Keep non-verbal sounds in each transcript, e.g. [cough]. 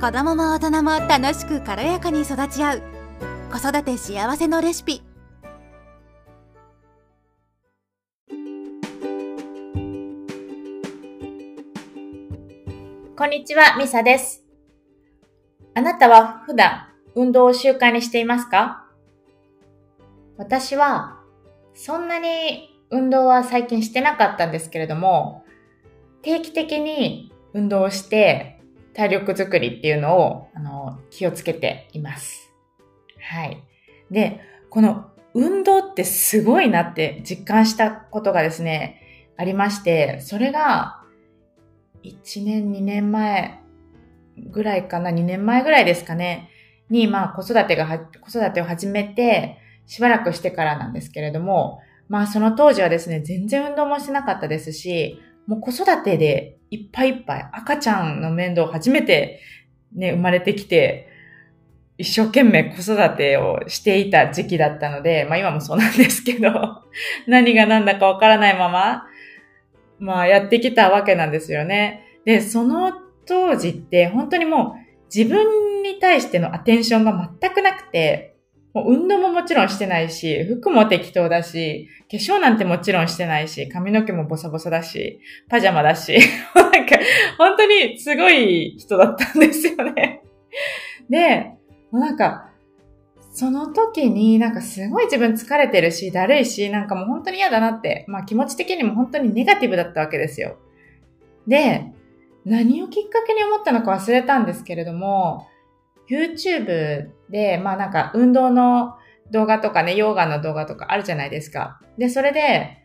子供も大人も楽しく軽やかに育ち合う。子育て幸せのレシピ。こんにちは、ミサです。あなたは普段運動を習慣にしていますか？私はそんなに運動は最近してなかったんですけれども、定期的に運動をして体力づくりっていうのをあの気をつけています。はい。で、この運動ってすごいなって実感したことがですね、ありまして、それが1年、2年前ぐらいかな、2年前ぐらいですかね、に、まあ子育てが、子育てを始めて、しばらくしてからなんですけれども、まあその当時はですね、全然運動もしてなかったですし、もう子育てでいっぱいいっぱい赤ちゃんの面倒を初めてね、生まれてきて、一生懸命子育てをしていた時期だったので、まあ今もそうなんですけど、[laughs] 何が何だかわからないまま、まあやってきたわけなんですよね。で、その当時って本当にもう自分に対してのアテンションが全くなくて、もう運動ももちろんしてないし、服も適当だし、化粧なんてもちろんしてないし、髪の毛もボサボサだし、パジャマだし、[laughs] なんか、本当にすごい人だったんですよね。[laughs] で、もうなんか、その時になんかすごい自分疲れてるし、だるいし、なんかもう本当に嫌だなって、まあ気持ち的にも本当にネガティブだったわけですよ。で、何をきっかけに思ったのか忘れたんですけれども、YouTube で、まあなんか運動の動画とかね、ヨガの動画とかあるじゃないですか。で、それで、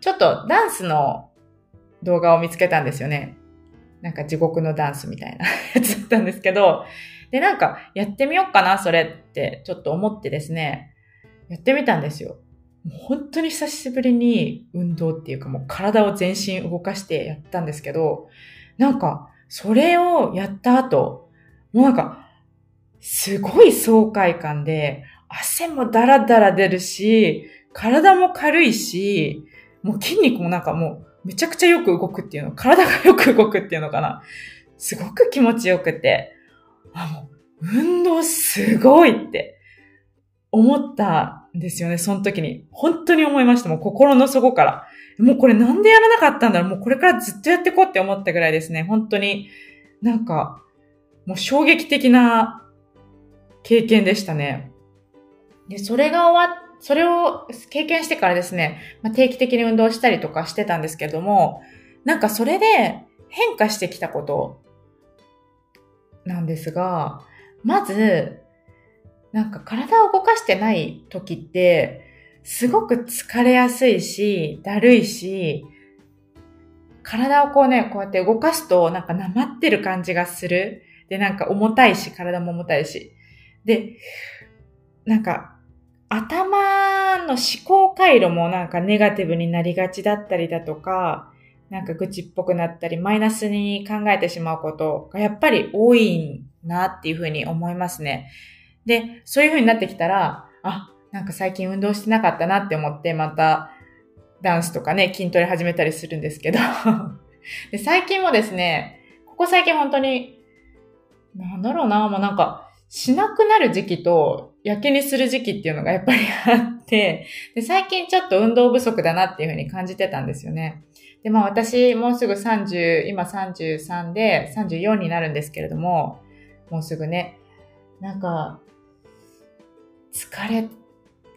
ちょっとダンスの動画を見つけたんですよね。なんか地獄のダンスみたいな [laughs] やつだったんですけど、で、なんかやってみようかな、それってちょっと思ってですね、やってみたんですよ。もう本当に久しぶりに運動っていうかもう体を全身動かしてやったんですけど、なんかそれをやった後、もうなんかすごい爽快感で、汗もダラダラ出るし、体も軽いし、もう筋肉もなんかもうめちゃくちゃよく動くっていうの、体がよく動くっていうのかな。すごく気持ちよくて、あ、もう運動すごいって思ったんですよね、その時に。本当に思いました、もう心の底から。もうこれなんでやらなかったんだろうもうこれからずっとやっていこうって思ったぐらいですね。本当に、なんか、もう衝撃的な経験でしたね。で、それが終わっ、それを経験してからですね、まあ、定期的に運動したりとかしてたんですけども、なんかそれで変化してきたことなんですが、まず、なんか体を動かしてない時って、すごく疲れやすいし、だるいし、体をこうね、こうやって動かすとなんかなまってる感じがする。で、なんか重たいし、体も重たいし。で、なんか、頭の思考回路もなんかネガティブになりがちだったりだとか、なんか愚痴っぽくなったり、マイナスに考えてしまうことがやっぱり多いなっていうふうに思いますね。で、そういうふうになってきたら、あ、なんか最近運動してなかったなって思って、またダンスとかね、筋トレ始めたりするんですけどで、最近もですね、ここ最近本当に、なんだろうな、もうなんか、しなくなる時期と、やけにする時期っていうのがやっぱりあって、で、最近ちょっと運動不足だなっていうふうに感じてたんですよね。で、まあ私、もうすぐ30、今33で34になるんですけれども、もうすぐね、なんか、疲れ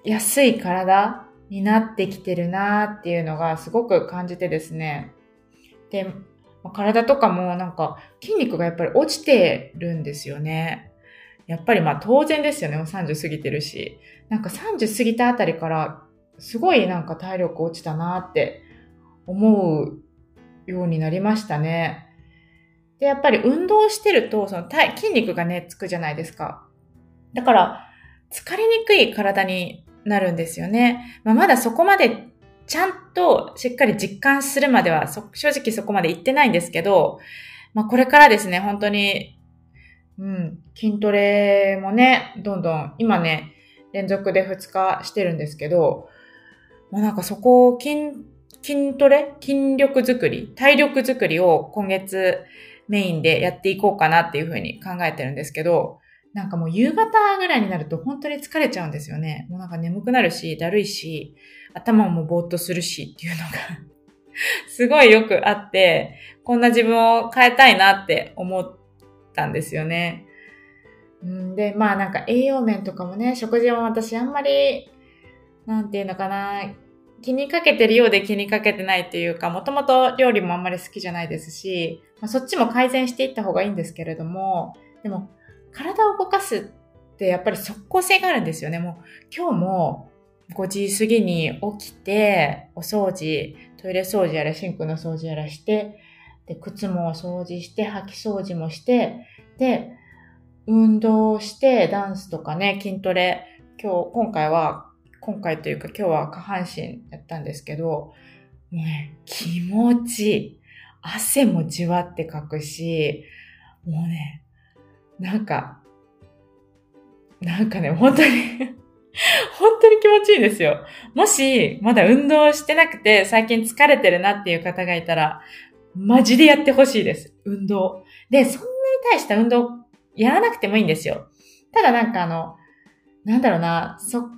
やすい体になってきてるなっていうのがすごく感じてですね。で、体とかもなんか筋肉がやっぱり落ちてるんですよね。やっぱりまあ当然ですよね。もう30過ぎてるし。なんか30過ぎたあたりから、すごいなんか体力落ちたなって思うようになりましたね。で、やっぱり運動してると、その筋肉がね、つくじゃないですか。だから、疲れにくい体になるんですよね。まあ、まだそこまでちゃんとしっかり実感するまでは、正直そこまで行ってないんですけど、まあ、これからですね、本当にうん。筋トレもね、どんどん、今ね、連続で2日してるんですけど、もうなんかそこを筋、筋トレ？筋力づくり？体力づくりを今月、メインでやっていこうかなっていうふうに考えてるんですけど、なんかもう夕方ぐらいになると本当に疲れちゃうんですよね。もうなんか眠くなるし、だるいし、頭もぼーっとするしっていうのが [laughs] すごいよくあって、こんな自分を変えたいなって思ってたんですよね。で、まあなんか栄養面とかもね、食事も私あんまり、なんていうのかな、気にかけてるようで気にかけてないっていうか、もともと料理もあんまり好きじゃないですし、まあ、そっちも改善していった方がいいんですけれども、でも、体を動かすってやっぱり即効性があるんですよね。もう今日も5時過ぎに起きて、お掃除、トイレ掃除やらシンクの掃除やらして、で、靴も掃除して、掃き掃除もして、で、運動して、ダンスとかね、筋トレ、今日、今回は、今回というか今日は下半身やったんですけど、もうね、気持ちいい。汗もじわってかくし、もうね、なんか、なんかね、本当に [laughs] 本当に気持ちいいですよ。もし、まだ運動してなくて、最近疲れてるなっていう方がいたら、マジでやってほしいです。運動。で、そんなに大した運動やらなくてもいいんですよ。ただなんかあの、なんだろうな、そ、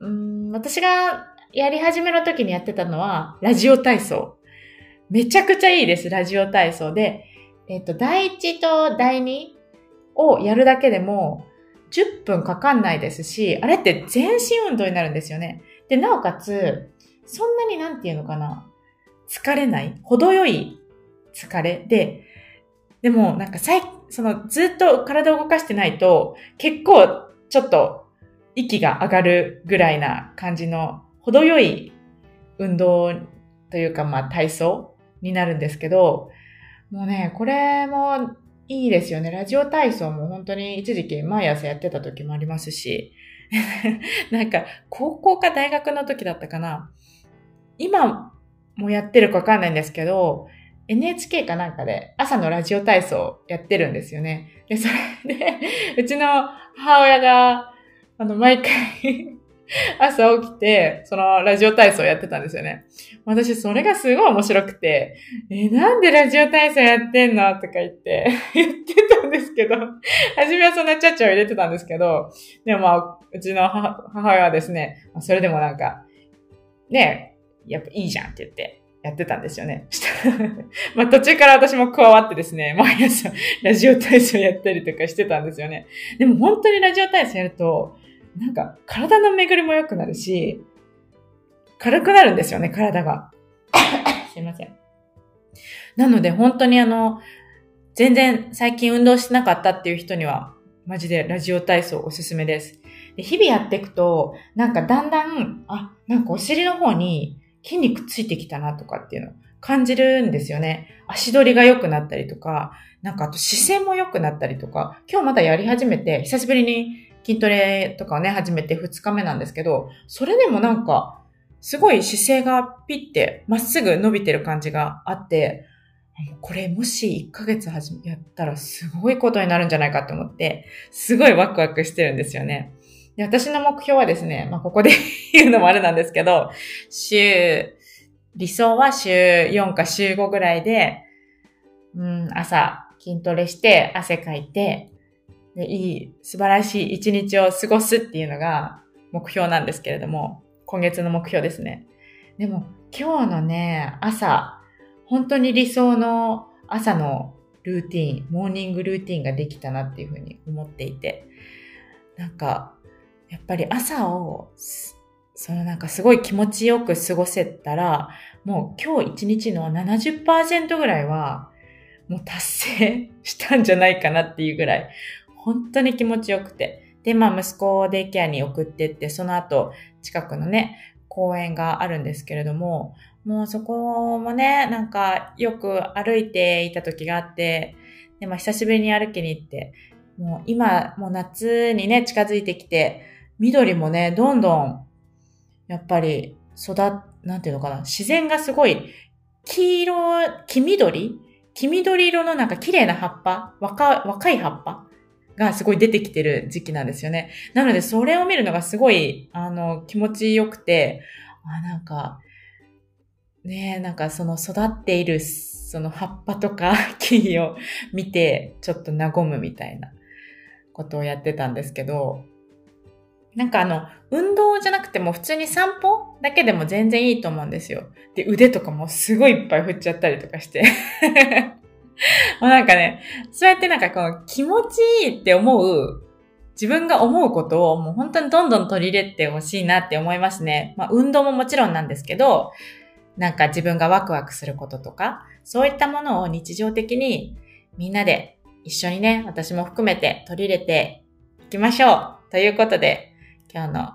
うん、私がやり始めの時にやってたのは、ラジオ体操。めちゃくちゃいいです、ラジオ体操で。えっと、第1と第2をやるだけでも、10分かかんないですし、あれって全身運動になるんですよね。で、なおかつ、そんなになんていうのかな、疲れない、程よい疲れで、でもなんか最、そのずっと体を動かしてないと、結構ちょっと息が上がるぐらいな感じの程よい運動というかまあ体操になるんですけど、もうね、これもいいですよね。ラジオ体操も本当に一時期毎朝やってた時もありますし、[laughs] なんか高校か大学の時だったかな。今もやってるかわかんないんですけど、NHK かなんかで朝のラジオ体操やってるんですよね。で、それで、うちの母親が、あの、毎回 [laughs] 朝起きて、そのラジオ体操やってたんですよね。私、それがすごい面白くて、え、なんでラジオ体操やってんのとか言って [laughs] 言ってたんですけど、初めはそんなちゃちゃを入れてたんですけど、でもまあ、うちの母親はですね、それでもなんか、ねやっぱいいじゃんって言って、やってたんですよね。[laughs] まあ途中から私も加わってですね、毎朝ラジオ体操やったりとかしてたんですよね。でも本当にラジオ体操やると、なんか体の巡りも良くなるし、軽くなるんですよね、体が。[coughs] すいません。なので本当にあの、全然最近運動してなかったっていう人には、マジでラジオ体操おすすめです。で日々やっていくと、なんかだんだん、あ、なんかお尻の方に筋肉ついてきたなとかっていうのを感じるんですよね。足取りが良くなったりとか、なんかあと姿勢も良くなったりとか、今日まだやり始めて、久しぶりに筋トレとかをね、始めて2日目なんですけど、それでもなんか、すごい姿勢がピッてまっすぐ伸びてる感じがあって、これもし1ヶ月やったらすごいことになるんじゃないかって思って、すごいワクワクしてるんですよね。で私の目標はですね、まあここで [laughs] 言うのもあれなんですけど、週、理想は週4か週5ぐらいで、うん、朝筋トレして汗かいて、でいい、素晴らしい一日を過ごすっていうのが目標なんですけれども、今月の目標ですね。でも今日のね、朝、本当に理想の朝のルーティン、モーニングルーティンができたなっていうふうに思っていて、なんか、やっぱり朝を、そのなんかすごい気持ちよく過ごせたら、もう今日一日の70%ぐらいは、もう達成したんじゃないかなっていうぐらい、本当に気持ちよくて。で、まあ息子をデイケアに送ってって、その後近くのね、公園があるんですけれども、もうそこもね、なんかよく歩いていた時があって、で、まあ久しぶりに歩きに行って、もう今、もう夏にね、近づいてきて、緑もね、どんどん、やっぱり育、なんていうのかな、自然がすごい、黄色、黄緑？黄緑色のなんか綺麗な葉っぱ？若、若い葉っぱ？がすごい出てきてる時期なんですよね。なので、それを見るのがすごい、あの、気持ちよくて、あ、なんか、ねえなんかその育っているその葉っぱとか [laughs] 木を見て、ちょっと和むみたいなことをやってたんですけど、なんかあの、運動じゃなくても普通に散歩だけでも全然いいと思うんですよ。で、腕とかもすごいいっぱい振っちゃったりとかして。[laughs] もうなんかね、そうやってなんかこう気持ちいいって思う、自分が思うことをもう本当にどんどん取り入れてほしいなって思いますね。まあ運動ももちろんなんですけど、なんか自分がワクワクすることとか、そういったものを日常的にみんなで一緒にね、私も含めて取り入れていきましょう。ということで、今日の、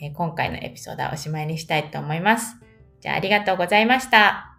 えー、今回のエピソードはおしまいにしたいと思います。じゃあありがとうございました。